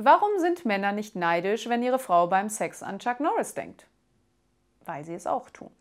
Warum sind Männer nicht neidisch, wenn ihre Frau beim Sex an Chuck Norris denkt? Weil sie es auch tun.